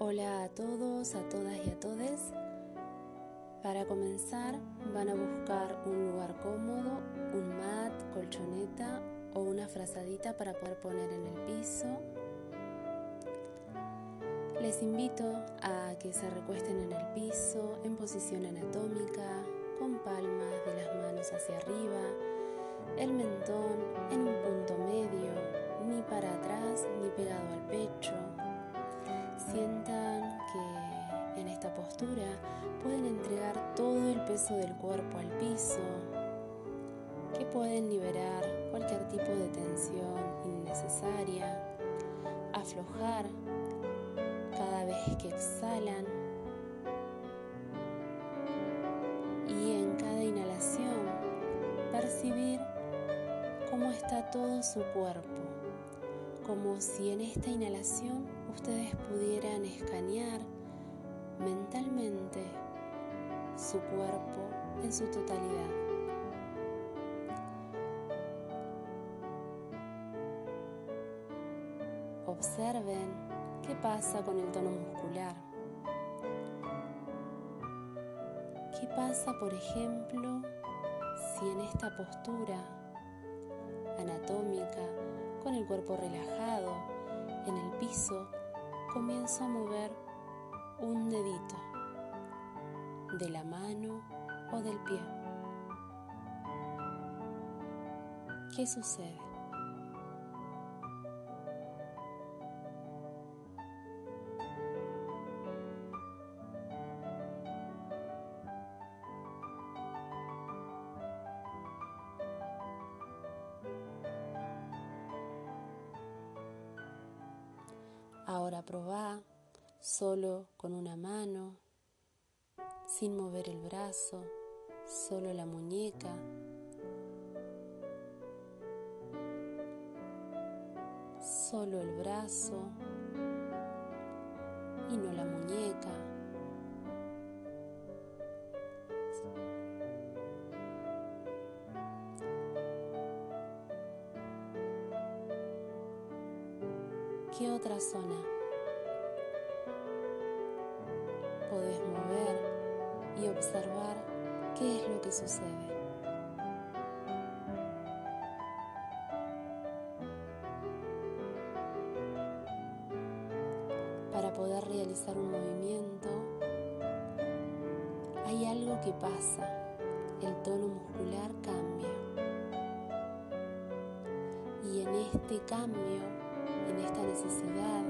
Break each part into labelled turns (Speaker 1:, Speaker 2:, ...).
Speaker 1: Hola a todos, a todas y a todes. Para comenzar van a buscar un lugar cómodo, un mat, colchoneta o una frazadita para poder poner en el piso. Les invito a que se recuesten en el piso en posición anatómica, con palmas de las manos hacia arriba, el mentón en un punto medio, ni para atrás ni pegado al pecho Sientan que en esta postura pueden entregar todo el peso del cuerpo al piso, que pueden liberar cualquier tipo de tensión innecesaria, aflojar cada vez que exhalan. Y en cada inhalación percibir cómo está todo su cuerpo, como si en esta inhalación ustedes pudieran escanear mentalmente su cuerpo en su totalidad. Observen qué pasa con el tono muscular. ¿Qué pasa, por ejemplo, si en esta postura anatómica, con el cuerpo relajado, en el piso, comienzo a mover un dedito de la mano o del pie. ¿Qué sucede? Ahora probá solo con una mano, sin mover el brazo, solo la muñeca. Solo el brazo y no la muñeca. ¿Qué otra zona podés mover y observar qué es lo que sucede? Para poder realizar un movimiento hay algo que pasa, el tono muscular cambia. Y en este cambio en esta necesidad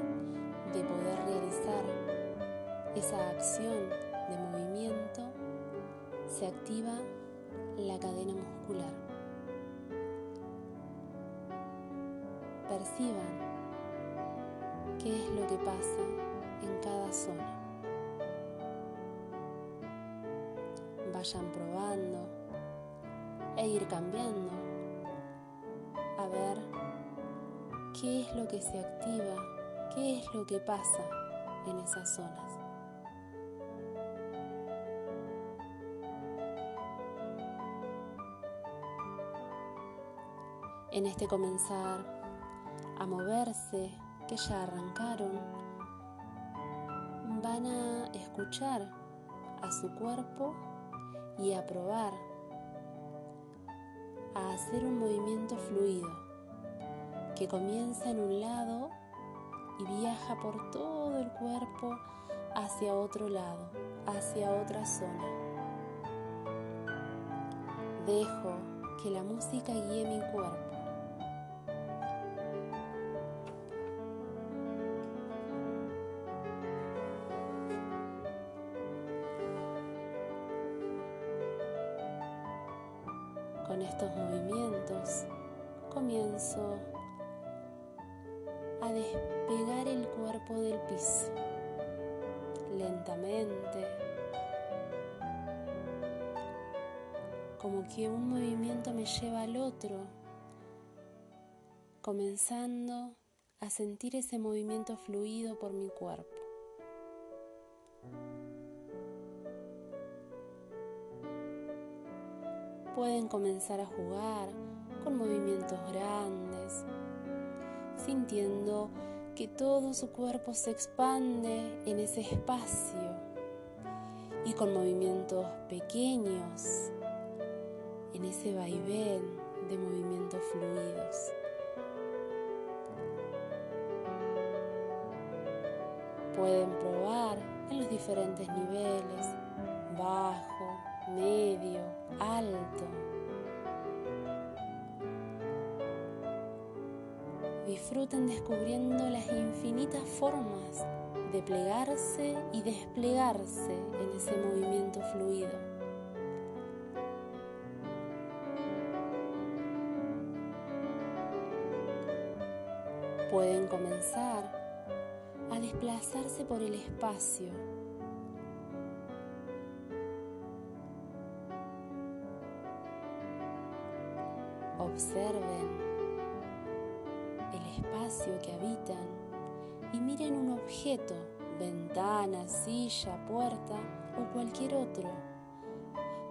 Speaker 1: de poder realizar esa acción de movimiento, se activa la cadena muscular. Perciban qué es lo que pasa en cada zona. Vayan probando e ir cambiando a ver qué es lo que se activa, qué es lo que pasa en esas zonas. En este comenzar a moverse, que ya arrancaron, van a escuchar a su cuerpo y a probar a hacer un movimiento fluido que comienza en un lado y viaja por todo el cuerpo hacia otro lado, hacia otra zona. Dejo que la música guíe mi cuerpo. Comienzo a despegar el cuerpo del piso. Lentamente, como que un movimiento me lleva al otro, comenzando a sentir ese movimiento fluido por mi cuerpo. Pueden comenzar a jugar con movimientos grandes, sintiendo que todo su cuerpo se expande en ese espacio y con movimientos pequeños en ese vaivén de movimientos fluidos. Pueden probar en los diferentes niveles, bajo, medio, alto. Disfruten descubriendo las infinitas formas de plegarse y desplegarse en ese movimiento fluido. Pueden comenzar a desplazarse por el espacio. Observen espacio que habitan y miren un objeto, ventana, silla, puerta o cualquier otro,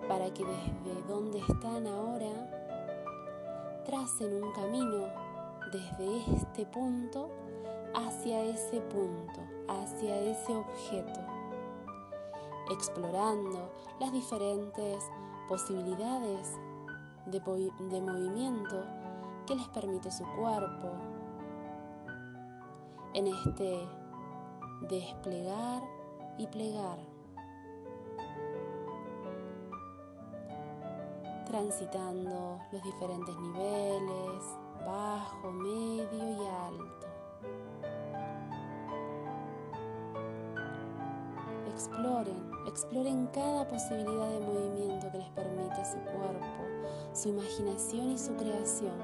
Speaker 1: para que desde donde están ahora tracen un camino desde este punto hacia ese punto, hacia ese objeto, explorando las diferentes posibilidades de, de movimiento que les permite su cuerpo en este desplegar y plegar. transitando los diferentes niveles, bajo, medio y alto. Exploren, exploren cada posibilidad de movimiento que les permite su cuerpo, su imaginación y su creación.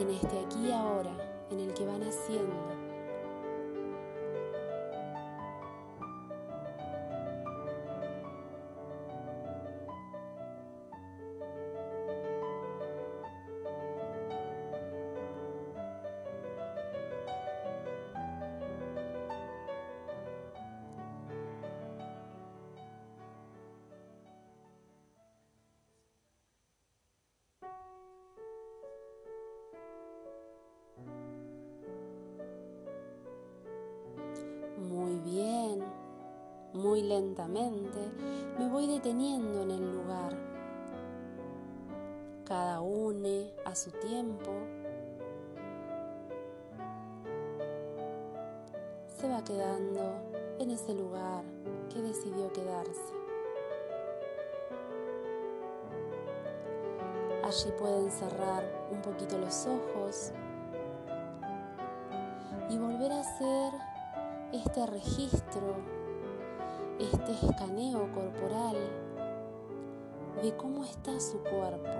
Speaker 1: En este aquí y ahora, en el que van haciendo muy lentamente me voy deteniendo en el lugar. Cada uno a su tiempo se va quedando en ese lugar que decidió quedarse. Allí pueden cerrar un poquito los ojos y volver a hacer este registro este escaneo corporal de cómo está su cuerpo,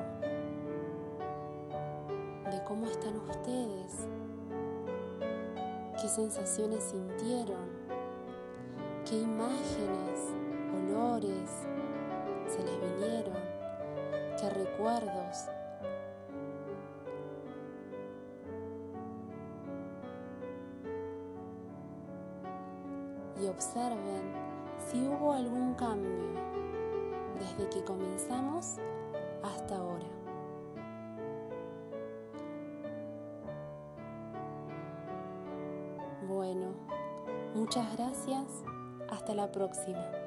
Speaker 1: de cómo están ustedes, qué sensaciones sintieron, qué imágenes, olores se les vinieron, qué recuerdos. Observen si hubo algún cambio desde que comenzamos hasta ahora. Bueno, muchas gracias. Hasta la próxima.